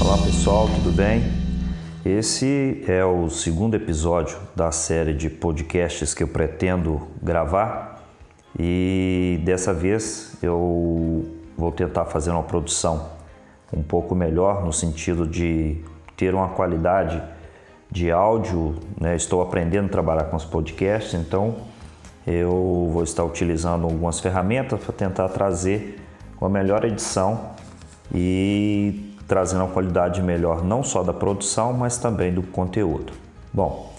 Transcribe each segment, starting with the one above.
Olá pessoal, tudo bem? Esse é o segundo episódio da série de podcasts que eu pretendo gravar e dessa vez eu vou tentar fazer uma produção um pouco melhor no sentido de ter uma qualidade de áudio. Né? Estou aprendendo a trabalhar com os podcasts, então eu vou estar utilizando algumas ferramentas para tentar trazer uma melhor edição e trazendo uma qualidade melhor não só da produção, mas também do conteúdo. Bom,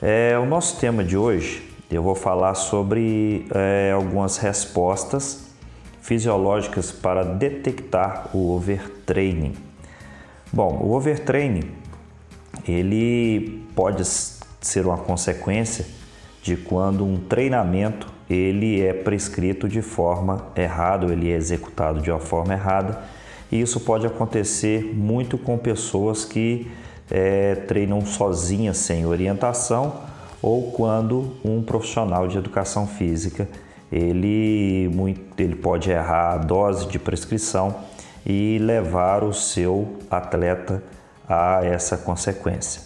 é, o nosso tema de hoje eu vou falar sobre é, algumas respostas fisiológicas para detectar o overtraining. Bom, o overtraining ele pode ser uma consequência de quando um treinamento ele é prescrito de forma errada, ele é executado de uma forma errada, e isso pode acontecer muito com pessoas que é, treinam sozinhas sem orientação ou quando um profissional de educação física ele, muito, ele pode errar a dose de prescrição e levar o seu atleta a essa consequência.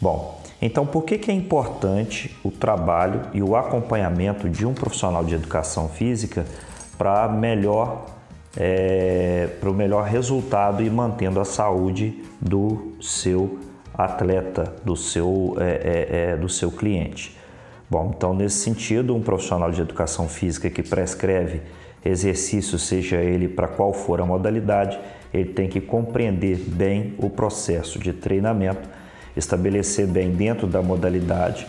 Bom, então por que, que é importante o trabalho e o acompanhamento de um profissional de educação física para melhor é, para o melhor resultado e mantendo a saúde do seu atleta, do seu, é, é, é do seu cliente? Bom, então nesse sentido, um profissional de educação física que prescreve exercício, seja ele para qual for a modalidade, ele tem que compreender bem o processo de treinamento, estabelecer bem dentro da modalidade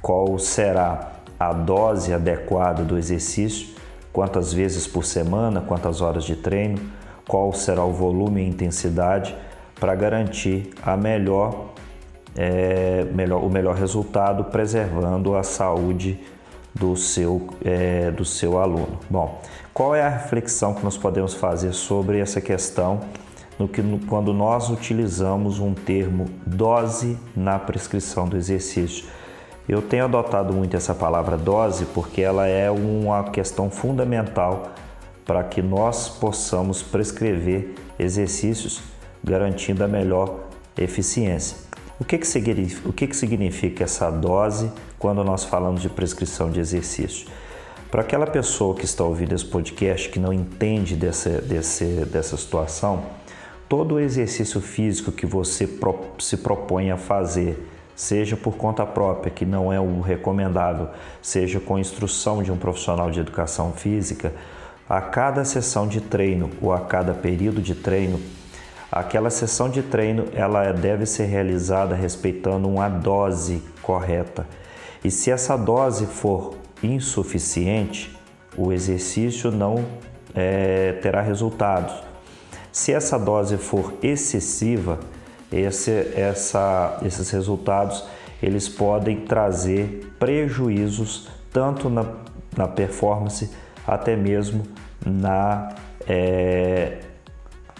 qual será a dose adequada do exercício, quantas vezes por semana, quantas horas de treino, qual será o volume e intensidade para garantir a melhor é, melhor, o melhor resultado, preservando a saúde do seu, é, do seu aluno. Bom, qual é a reflexão que nós podemos fazer sobre essa questão no que, no, quando nós utilizamos um termo dose na prescrição do exercício? Eu tenho adotado muito essa palavra dose porque ela é uma questão fundamental para que nós possamos prescrever exercícios garantindo a melhor eficiência. O que, que, significa, o que, que significa essa dose quando nós falamos de prescrição de exercício? Para aquela pessoa que está ouvindo esse podcast que não entende dessa, desse, dessa situação, todo o exercício físico que você pro, se propõe a fazer, seja por conta própria, que não é o recomendável, seja com instrução de um profissional de educação física, a cada sessão de treino ou a cada período de treino, Aquela sessão de treino ela deve ser realizada respeitando uma dose correta. E se essa dose for insuficiente, o exercício não é, terá resultados. Se essa dose for excessiva, esse, essa, esses resultados eles podem trazer prejuízos tanto na, na performance até mesmo na é,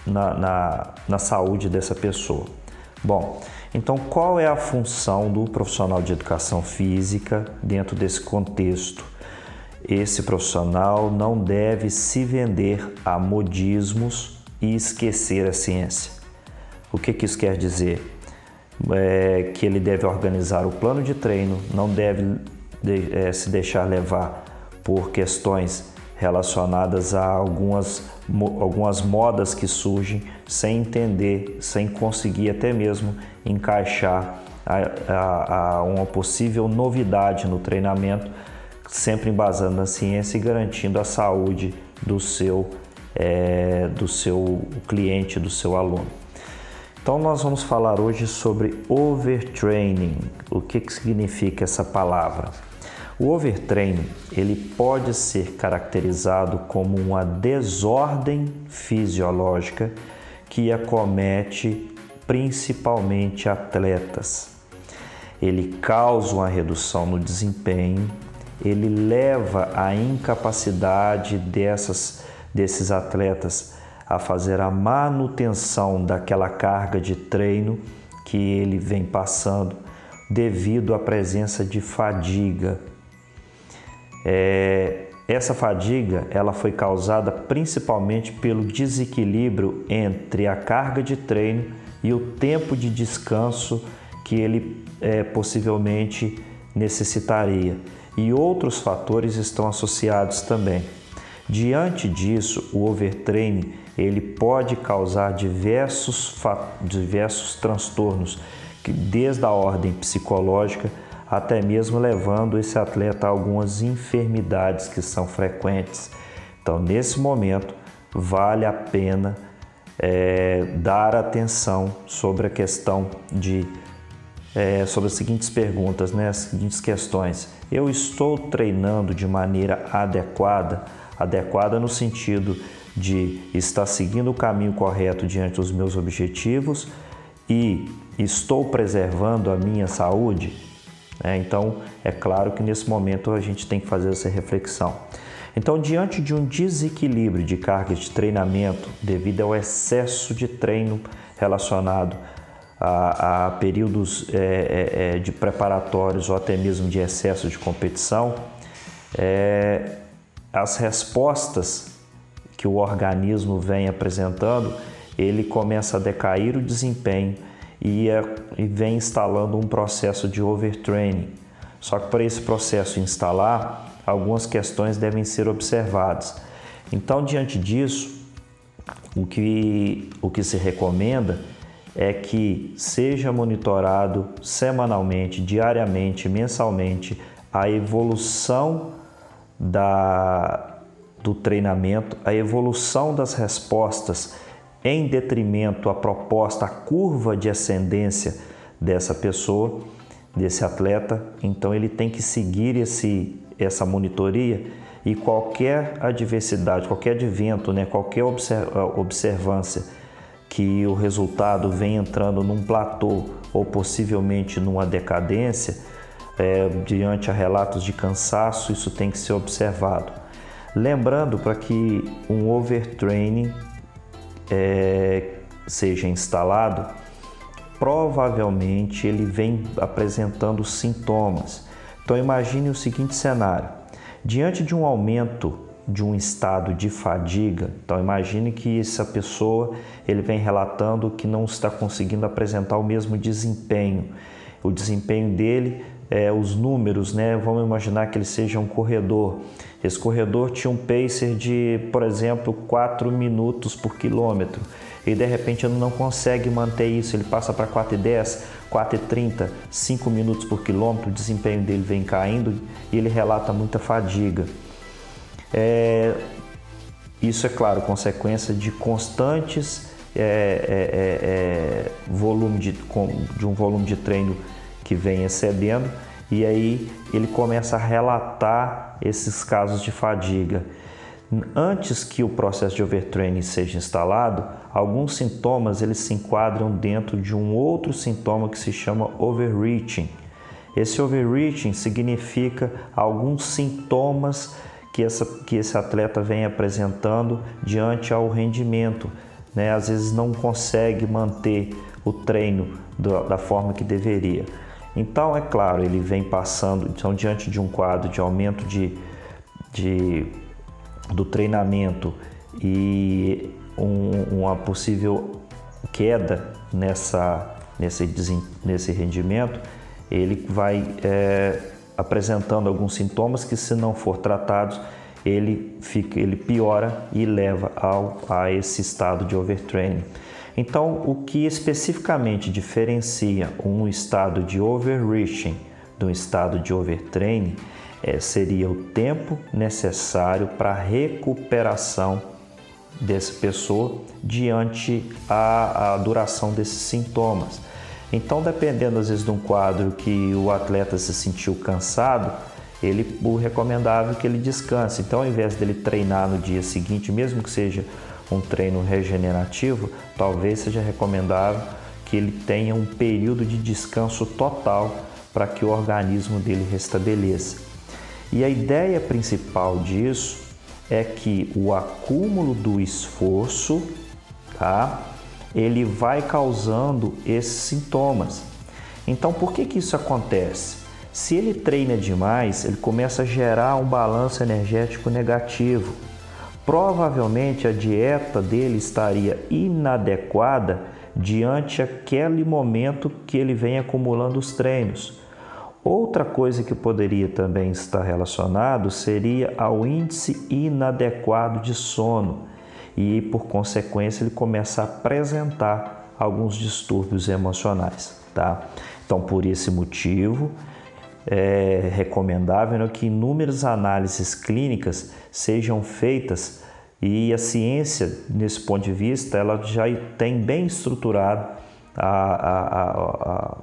na, na, na saúde dessa pessoa. Bom, então qual é a função do profissional de educação física dentro desse contexto? Esse profissional não deve se vender a modismos e esquecer a ciência. O que, que isso quer dizer? É que ele deve organizar o plano de treino, não deve de, é, se deixar levar por questões relacionadas a algumas, algumas modas que surgem sem entender, sem conseguir até mesmo encaixar a, a, a uma possível novidade no treinamento, sempre embasando na ciência e garantindo a saúde do seu, é, do seu cliente, do seu aluno. Então nós vamos falar hoje sobre overtraining. O que, que significa essa palavra? O overtraining ele pode ser caracterizado como uma desordem fisiológica que acomete principalmente atletas. Ele causa uma redução no desempenho, ele leva à incapacidade dessas, desses atletas a fazer a manutenção daquela carga de treino que ele vem passando devido à presença de fadiga. É, essa fadiga ela foi causada principalmente pelo desequilíbrio entre a carga de treino e o tempo de descanso que ele é, possivelmente necessitaria. E outros fatores estão associados também. Diante disso, o overtraining ele pode causar diversos, diversos transtornos, desde a ordem psicológica até mesmo levando esse atleta a algumas enfermidades que são frequentes. Então, nesse momento, vale a pena é, dar atenção sobre a questão de é, sobre as seguintes perguntas, né, as seguintes questões. Eu estou treinando de maneira adequada, adequada no sentido de estar seguindo o caminho correto diante dos meus objetivos e estou preservando a minha saúde? É, então, é claro que nesse momento a gente tem que fazer essa reflexão. Então, diante de um desequilíbrio de carga de treinamento devido ao excesso de treino relacionado a, a períodos é, é, é, de preparatórios ou até mesmo de excesso de competição, é, as respostas que o organismo vem apresentando, ele começa a decair o desempenho e, é, e vem instalando um processo de overtraining. Só que para esse processo instalar, algumas questões devem ser observadas. Então, diante disso, o que, o que se recomenda é que seja monitorado semanalmente, diariamente, mensalmente a evolução da, do treinamento, a evolução das respostas em detrimento à proposta, a curva de ascendência dessa pessoa, desse atleta. Então ele tem que seguir esse, essa monitoria e qualquer adversidade, qualquer advento, né, qualquer observância que o resultado vem entrando num platô ou possivelmente numa decadência, é, diante a relatos de cansaço, isso tem que ser observado. Lembrando para que um overtraining é, seja instalado, provavelmente ele vem apresentando sintomas. Então imagine o seguinte cenário: diante de um aumento de um estado de fadiga, então imagine que essa pessoa ele vem relatando que não está conseguindo apresentar o mesmo desempenho. O desempenho dele, é, os números, né? Vamos imaginar que ele seja um corredor esse corredor tinha um pacer de, por exemplo, 4 minutos por quilômetro e de repente ele não consegue manter isso, ele passa para 4,10, 4,30, 5 minutos por quilômetro, o desempenho dele vem caindo e ele relata muita fadiga. É, isso é claro, consequência de constantes é, é, é, é volume de, de um volume de treino que vem excedendo e aí ele começa a relatar esses casos de fadiga. Antes que o processo de overtraining seja instalado, alguns sintomas eles se enquadram dentro de um outro sintoma que se chama overreaching. Esse overreaching significa alguns sintomas que, essa, que esse atleta vem apresentando diante ao rendimento. Né? Às vezes não consegue manter o treino da forma que deveria. Então, é claro, ele vem passando, então, diante de um quadro de aumento de, de do treinamento e um, uma possível queda nessa, nesse, nesse rendimento, ele vai é, apresentando alguns sintomas que, se não for tratados, ele, fica, ele piora e leva ao, a esse estado de overtraining. Então, o que especificamente diferencia um estado de overreaching do estado de overtraining é, seria o tempo necessário para a recuperação dessa pessoa diante a, a duração desses sintomas. Então, dependendo às vezes de um quadro que o atleta se sentiu cansado, ele o recomendável é que ele descanse. Então, ao invés dele treinar no dia seguinte, mesmo que seja um treino regenerativo, talvez seja recomendável que ele tenha um período de descanso total para que o organismo dele restabeleça. E a ideia principal disso é que o acúmulo do esforço, tá? Ele vai causando esses sintomas. Então, por que, que isso acontece? Se ele treina demais, ele começa a gerar um balanço energético negativo. Provavelmente a dieta dele estaria inadequada diante aquele momento que ele vem acumulando os treinos. Outra coisa que poderia também estar relacionado seria ao índice inadequado de sono e, por consequência, ele começa a apresentar alguns distúrbios emocionais, tá? Então, por esse motivo, é recomendável né, que inúmeras análises clínicas sejam feitas e a ciência, nesse ponto de vista, ela já tem bem estruturado a, a, a,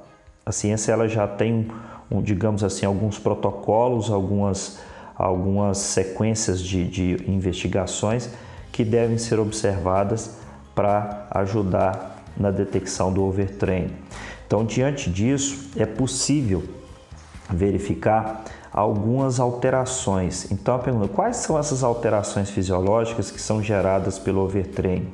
a, ciência ela já tem, um, digamos assim, alguns protocolos, algumas, algumas sequências de, de investigações que devem ser observadas para ajudar na detecção do overtraining. Então, diante disso, é possível verificar algumas alterações. Então a pergunta, quais são essas alterações fisiológicas que são geradas pelo overtraining?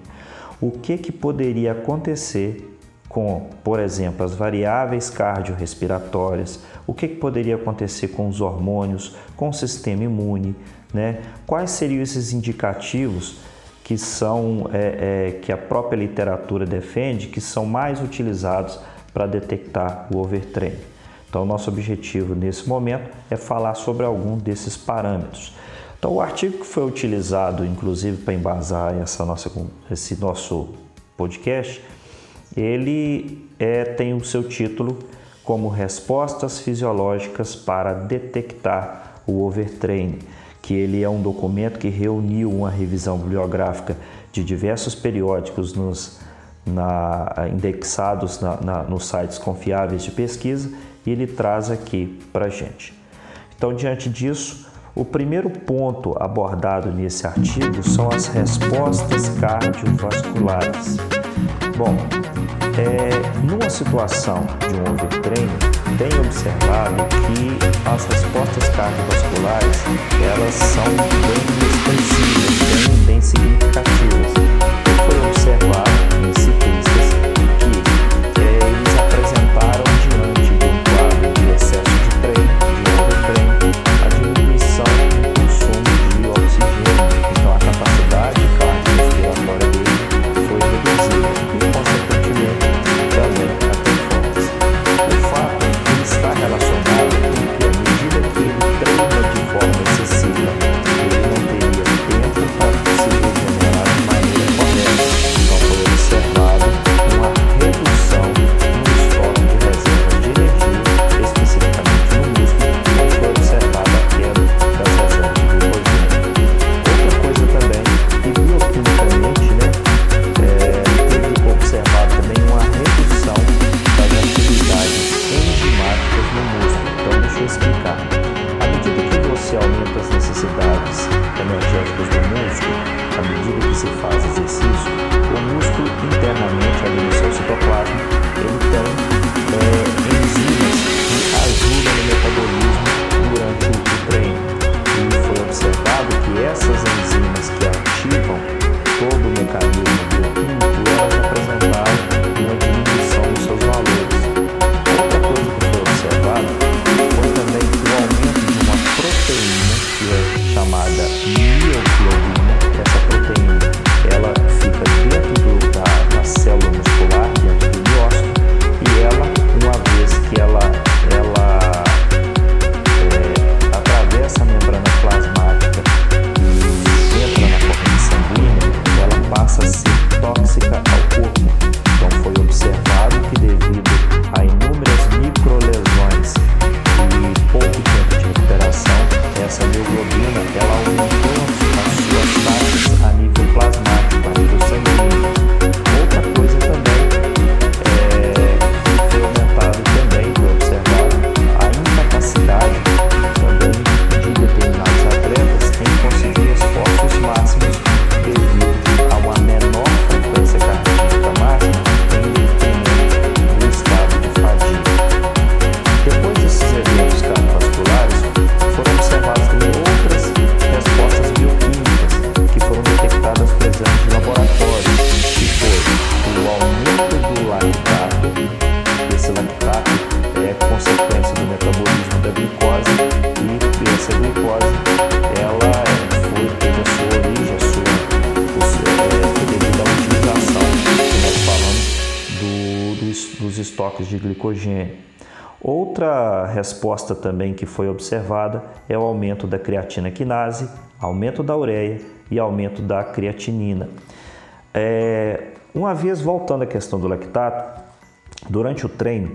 O que que poderia acontecer com, por exemplo, as variáveis cardiorrespiratórias? O que, que poderia acontecer com os hormônios, com o sistema imune? Né? Quais seriam esses indicativos que são é, é, que a própria literatura defende que são mais utilizados para detectar o overtraining? Então, nosso objetivo nesse momento é falar sobre algum desses parâmetros. Então, o artigo que foi utilizado, inclusive, para embasar essa nossa, esse nosso podcast, ele é, tem o seu título como Respostas Fisiológicas para Detectar o Overtraining, que ele é um documento que reuniu uma revisão bibliográfica de diversos periódicos nos, na, indexados na, na, nos sites confiáveis de pesquisa e ele traz aqui para gente. Então, diante disso, o primeiro ponto abordado nesse artigo são as respostas cardiovasculares. Bom, é, numa situação de um overtraining, tem observado que as respostas cardiovasculares elas são bem expressivas, bem, bem significativas. Resposta também que foi observada é o aumento da creatina quinase, aumento da ureia e aumento da creatinina. É, uma vez voltando à questão do lactato, durante o treino,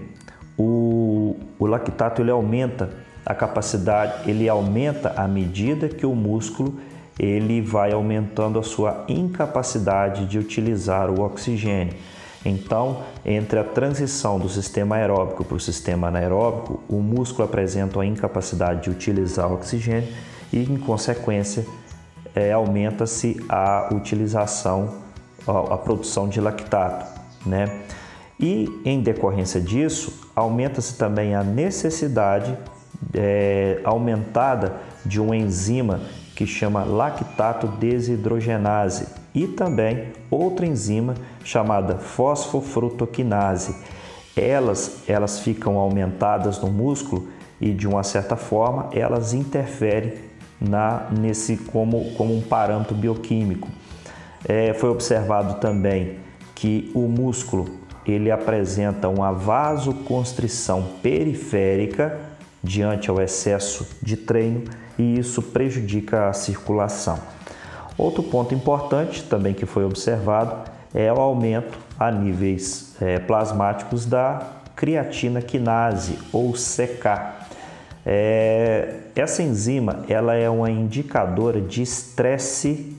o, o lactato ele aumenta a capacidade, ele aumenta à medida que o músculo ele vai aumentando a sua incapacidade de utilizar o oxigênio. Então, entre a transição do sistema aeróbico para o sistema anaeróbico, o músculo apresenta a incapacidade de utilizar oxigênio e, em consequência, é, aumenta-se a utilização, a, a, produção de lactato, né? E, em decorrência disso, aumenta-se também a necessidade é, aumentada de uma enzima que chama lactato desidrogenase e também outra enzima chamada fosfofrutoquinase. Elas, elas ficam aumentadas no músculo e de uma certa forma elas interferem na, nesse como, como um parâmetro bioquímico. É, foi observado também que o músculo ele apresenta uma vasoconstrição periférica diante ao excesso de treino e isso prejudica a circulação. Outro ponto importante também que foi observado é o aumento a níveis é, plasmáticos da creatina quinase ou CK. É, essa enzima ela é uma indicadora de estresse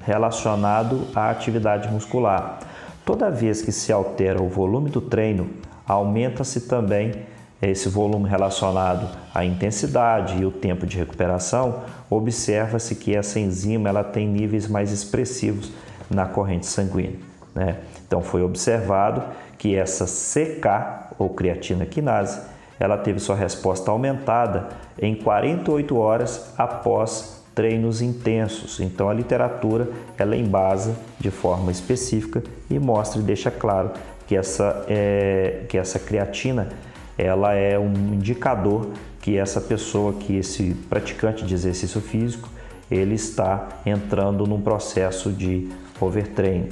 relacionado à atividade muscular. Toda vez que se altera o volume do treino, aumenta-se também esse volume relacionado à intensidade e o tempo de recuperação, observa-se que essa enzima ela tem níveis mais expressivos na corrente sanguínea. Né? Então foi observado que essa CK, ou creatina quinase, ela teve sua resposta aumentada em 48 horas após treinos intensos. Então a literatura ela embasa de forma específica e mostra e deixa claro que essa, é, que essa creatina ela é um indicador que essa pessoa, que esse praticante de exercício físico, ele está entrando num processo de overtraining.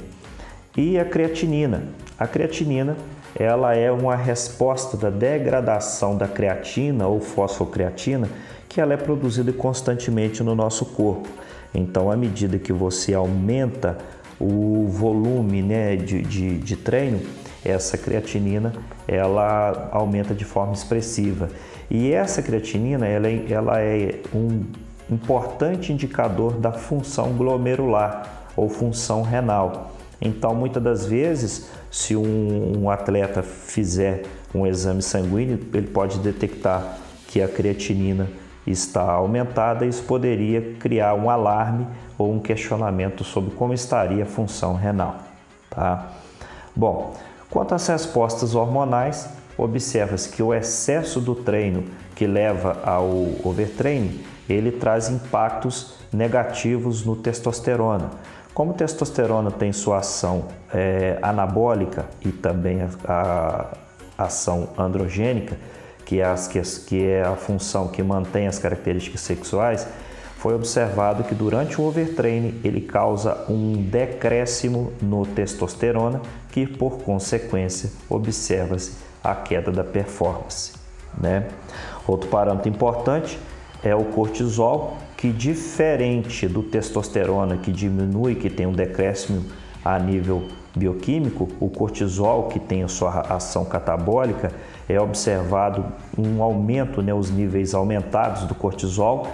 E a creatinina. A creatinina ela é uma resposta da degradação da creatina ou fosfocreatina que ela é produzida constantemente no nosso corpo. Então, à medida que você aumenta o volume né, de, de, de treino, essa creatinina ela aumenta de forma expressiva. E essa creatinina ela é, ela é um importante indicador da função glomerular ou função renal. Então, muitas das vezes, se um, um atleta fizer um exame sanguíneo, ele pode detectar que a creatinina está aumentada, isso poderia criar um alarme ou um questionamento sobre como estaria a função renal. Tá? Bom, quanto às respostas hormonais, observa-se que o excesso do treino que leva ao overtraining, ele traz impactos negativos no testosterona. Como testosterona tem sua ação é, anabólica e também a, a ação androgênica, que é, as, que, é a função que mantém as características sexuais, foi observado que durante o overtraining ele causa um decréscimo no testosterona, que por consequência observa-se a queda da performance. Né? Outro parâmetro importante é o cortisol, que diferente do testosterona que diminui, que tem um decréscimo a nível bioquímico, o cortisol, que tem a sua ação catabólica, é observado um aumento, né, os níveis aumentados do cortisol,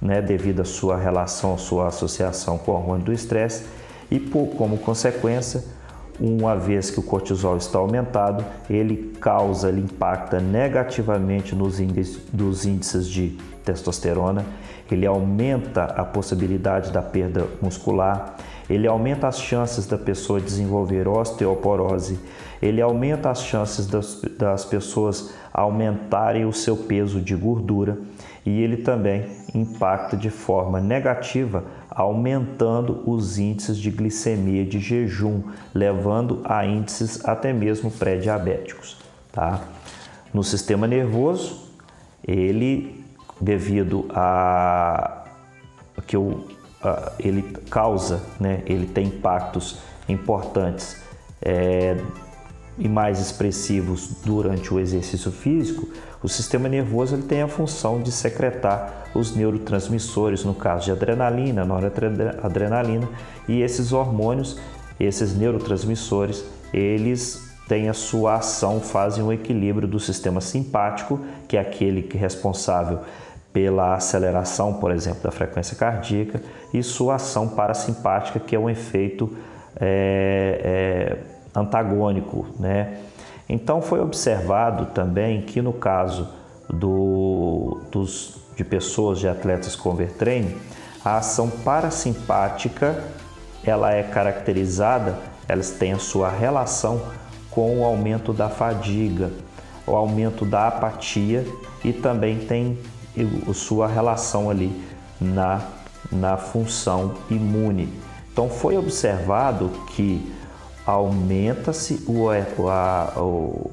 né, devido à sua relação, à sua associação com o hormônio do estresse, e por, como consequência, uma vez que o cortisol está aumentado, ele causa, ele impacta negativamente nos índices, dos índices de testosterona, ele aumenta a possibilidade da perda muscular, ele aumenta as chances da pessoa desenvolver osteoporose, ele aumenta as chances das, das pessoas aumentarem o seu peso de gordura e ele também impacta de forma negativa, aumentando os índices de glicemia de jejum, levando a índices até mesmo pré-diabéticos. Tá? No sistema nervoso, ele, devido a que o, a, ele causa, né, ele tem impactos importantes é, e mais expressivos durante o exercício físico, o sistema nervoso ele tem a função de secretar os neurotransmissores, no caso de adrenalina, noradrenalina, e esses hormônios, esses neurotransmissores, eles têm a sua ação, fazem o equilíbrio do sistema simpático, que é aquele que é responsável pela aceleração, por exemplo, da frequência cardíaca, e sua ação parasimpática, que é um efeito é, é, antagônico. Né? Então foi observado também que no caso do, dos, de pessoas, de atletas com overtraining, a ação parasimpática ela é caracterizada, elas têm a sua relação com o aumento da fadiga, o aumento da apatia e também tem sua relação ali na, na função imune. Então foi observado que aumenta-se a,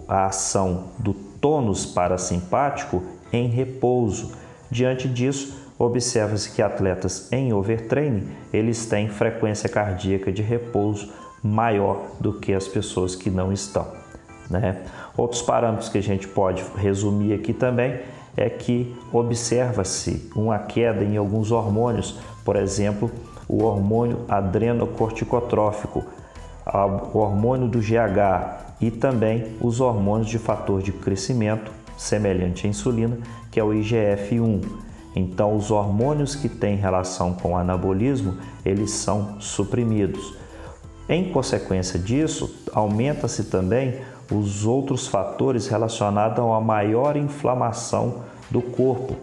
a ação do tônus parasimpático em repouso. Diante disso, observa-se que atletas em overtraining, eles têm frequência cardíaca de repouso maior do que as pessoas que não estão. Né? Outros parâmetros que a gente pode resumir aqui também é que observa-se uma queda em alguns hormônios, por exemplo, o hormônio adrenocorticotrófico, o hormônio do GH e também os hormônios de fator de crescimento, semelhante à insulina, que é o IGF-1. Então, os hormônios que têm relação com o anabolismo, eles são suprimidos. Em consequência disso, aumenta-se também os outros fatores relacionados a maior inflamação do corpo.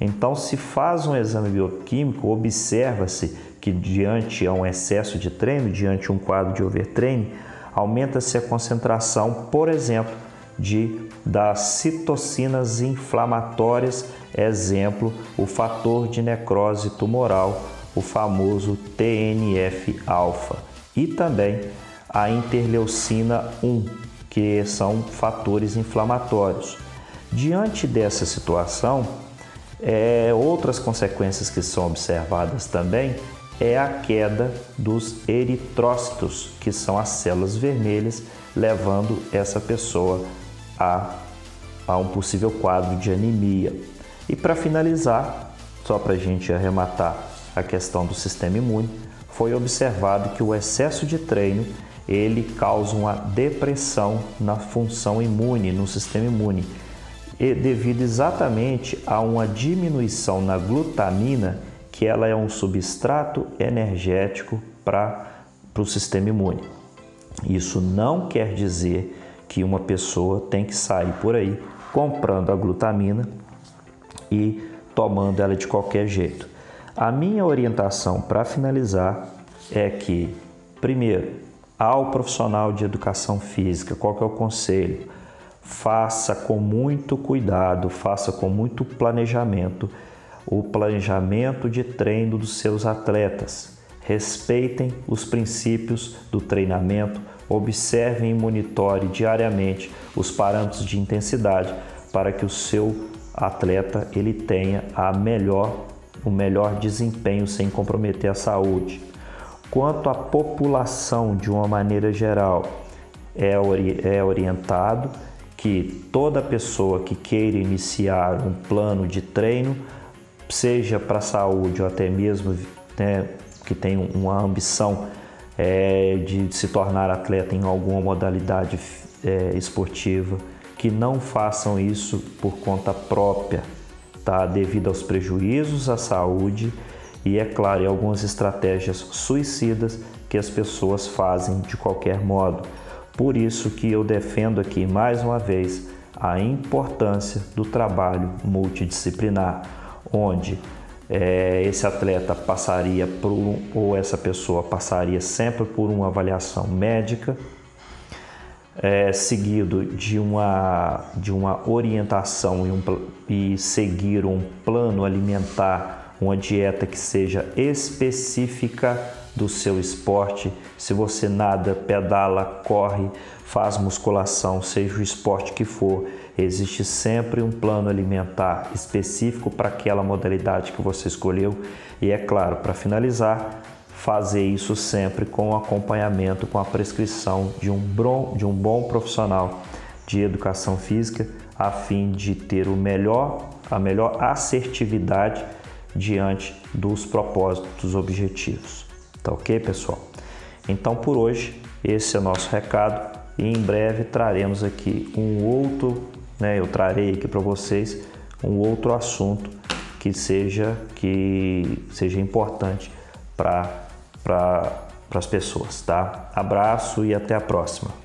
Então, se faz um exame bioquímico, observa-se que diante a um excesso de treino, diante um quadro de overtraining, aumenta-se a concentração, por exemplo, de das citocinas inflamatórias, exemplo, o fator de necrose tumoral, o famoso TNF-alfa, e também a interleucina 1, que são fatores inflamatórios. Diante dessa situação, é, outras consequências que são observadas também é a queda dos eritrócitos, que são as células vermelhas, levando essa pessoa a, a um possível quadro de anemia. E para finalizar, só para a gente arrematar a questão do sistema imune, foi observado que o excesso de treino ele causa uma depressão na função imune, no sistema imune, e devido exatamente a uma diminuição na glutamina que ela é um substrato energético para o sistema imune. Isso não quer dizer que uma pessoa tem que sair por aí comprando a glutamina e tomando ela de qualquer jeito. A minha orientação para finalizar é que, primeiro, ao profissional de educação física, qual que é o conselho? Faça com muito cuidado, faça com muito planejamento o planejamento de treino dos seus atletas. Respeitem os princípios do treinamento, observem e monitore diariamente os parâmetros de intensidade para que o seu atleta ele tenha a melhor, o melhor desempenho sem comprometer a saúde. Quanto à população de uma maneira geral, é, é orientado que toda pessoa que queira iniciar um plano de treino seja para saúde ou até mesmo né, que tem uma ambição é, de se tornar atleta em alguma modalidade é, esportiva, que não façam isso por conta própria, tá? devido aos prejuízos à saúde e, é claro, e algumas estratégias suicidas que as pessoas fazem de qualquer modo. Por isso que eu defendo aqui mais uma vez a importância do trabalho multidisciplinar onde é, esse atleta passaria por ou essa pessoa passaria sempre por uma avaliação médica, é, seguido de uma, de uma orientação e, um, e seguir um plano alimentar, uma dieta que seja específica do seu esporte. Se você nada, pedala, corre, faz musculação, seja o esporte que for, Existe sempre um plano alimentar específico para aquela modalidade que você escolheu. E é claro, para finalizar, fazer isso sempre com acompanhamento, com a prescrição de um, bom, de um bom profissional de educação física, a fim de ter o melhor, a melhor assertividade diante dos propósitos, objetivos. Tá ok, pessoal? Então, por hoje, esse é nosso recado e em breve traremos aqui um outro, né, eu trarei aqui para vocês um outro assunto que seja que seja importante para para as pessoas, tá? Abraço e até a próxima.